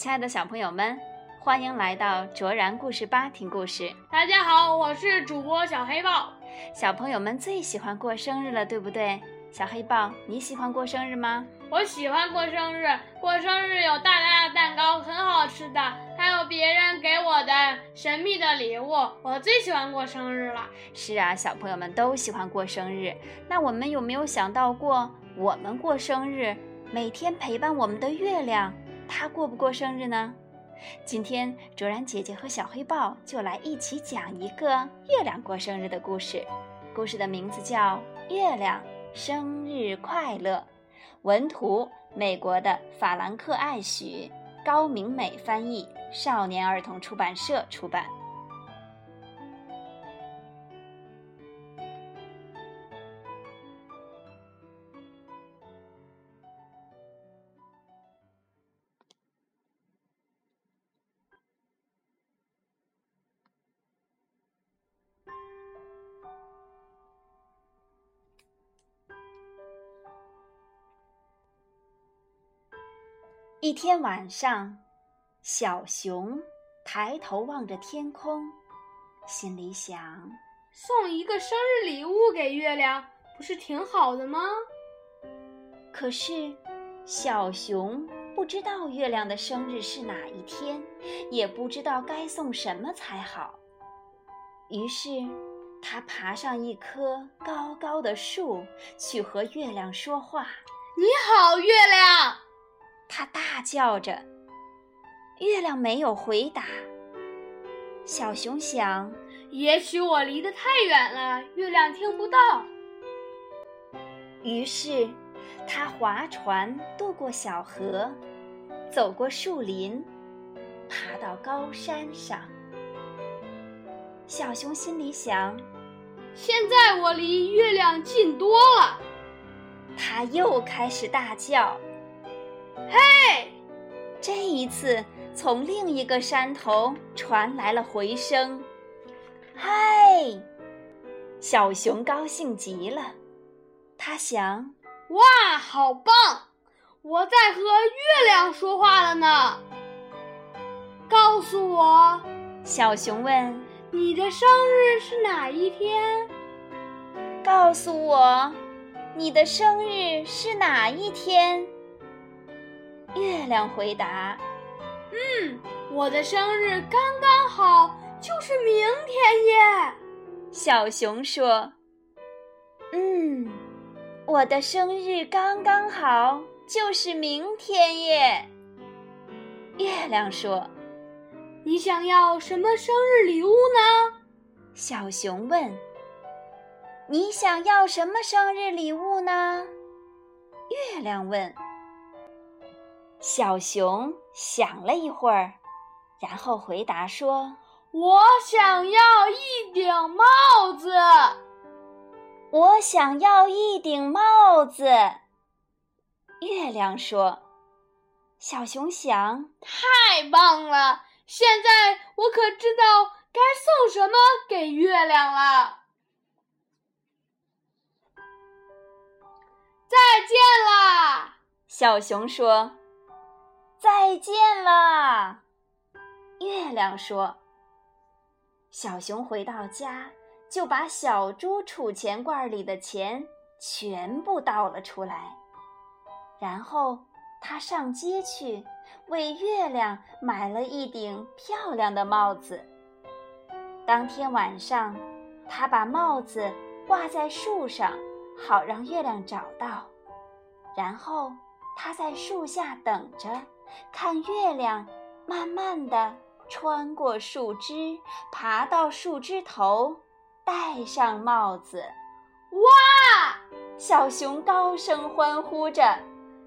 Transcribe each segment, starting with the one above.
亲爱的小朋友们，欢迎来到卓然故事吧听故事。大家好，我是主播小黑豹。小朋友们最喜欢过生日了，对不对？小黑豹，你喜欢过生日吗？我喜欢过生日，过生日有大大的蛋糕，很好吃的，还有别人给我的神秘的礼物。我最喜欢过生日了。是啊，小朋友们都喜欢过生日。那我们有没有想到过，我们过生日，每天陪伴我们的月亮，他过不过生日呢？今天卓然姐姐和小黑豹就来一起讲一个月亮过生日的故事。故事的名字叫《月亮生日快乐》。文图：美国的法兰克·艾许，高明美翻译，少年儿童出版社出版。一天晚上，小熊抬头望着天空，心里想：送一个生日礼物给月亮，不是挺好的吗？可是，小熊不知道月亮的生日是哪一天，也不知道该送什么才好。于是，他爬上一棵高高的树，去和月亮说话：“你好，月亮。”他大叫着，月亮没有回答。小熊想，也许我离得太远了，月亮听不到。于是，他划船渡过小河，走过树林，爬到高山上。小熊心里想：现在我离月亮近多了。他又开始大叫。嘿，这一次从另一个山头传来了回声。嗨，小熊高兴极了，他想：哇，好棒！我在和月亮说话了呢。告诉我，小熊问：“你的生日是哪一天？”告诉我，你的生日是哪一天？月亮回答：“嗯，我的生日刚刚好，就是明天耶。”小熊说：“嗯，我的生日刚刚好，就是明天耶。”月亮说：“你想要什么生日礼物呢？”小熊问：“你想要什么生日礼物呢？”月亮问。小熊想了一会儿，然后回答说：“我想要一顶帽子。”我想要一顶帽子。月亮说：“小熊想，太棒了！现在我可知道该送什么给月亮了。”再见啦！小熊说。再见了，月亮说。小熊回到家，就把小猪储钱罐里的钱全部倒了出来，然后他上街去，为月亮买了一顶漂亮的帽子。当天晚上，他把帽子挂在树上，好让月亮找到。然后他在树下等着。看月亮，慢慢地穿过树枝，爬到树枝头，戴上帽子。哇！小熊高声欢呼着：“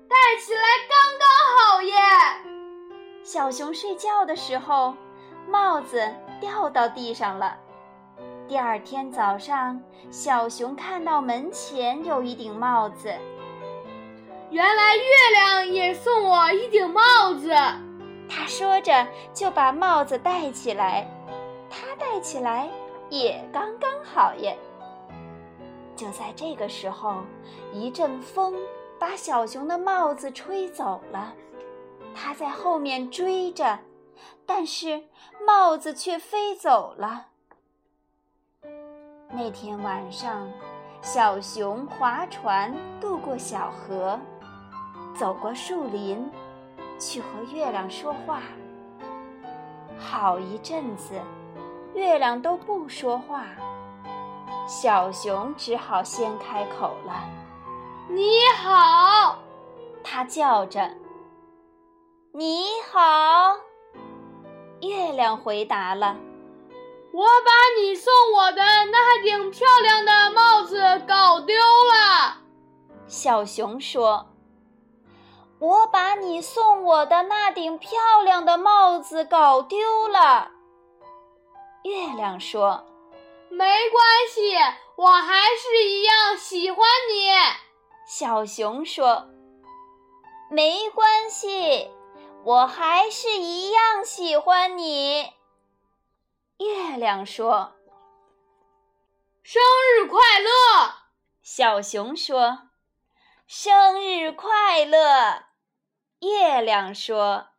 戴起来刚刚好耶！”小熊睡觉的时候，帽子掉到地上了。第二天早上，小熊看到门前有一顶帽子。原来月亮也送我一顶帽子，他说着就把帽子戴起来，他戴起来也刚刚好耶。就在这个时候，一阵风把小熊的帽子吹走了，他在后面追着，但是帽子却飞走了。那天晚上，小熊划船渡过小河，走过树林，去和月亮说话。好一阵子，月亮都不说话，小熊只好先开口了：“你好！”他叫着。“你好！”月亮回答了。我把你送我的那顶漂亮的帽子搞丢了，小熊说。我把你送我的那顶漂亮的帽子搞丢了，月亮说。没关系，我还是一样喜欢你，小熊说。没关系，我还是一样喜欢你。月亮说：“生日快乐！”小熊说：“生日快乐！”月亮说。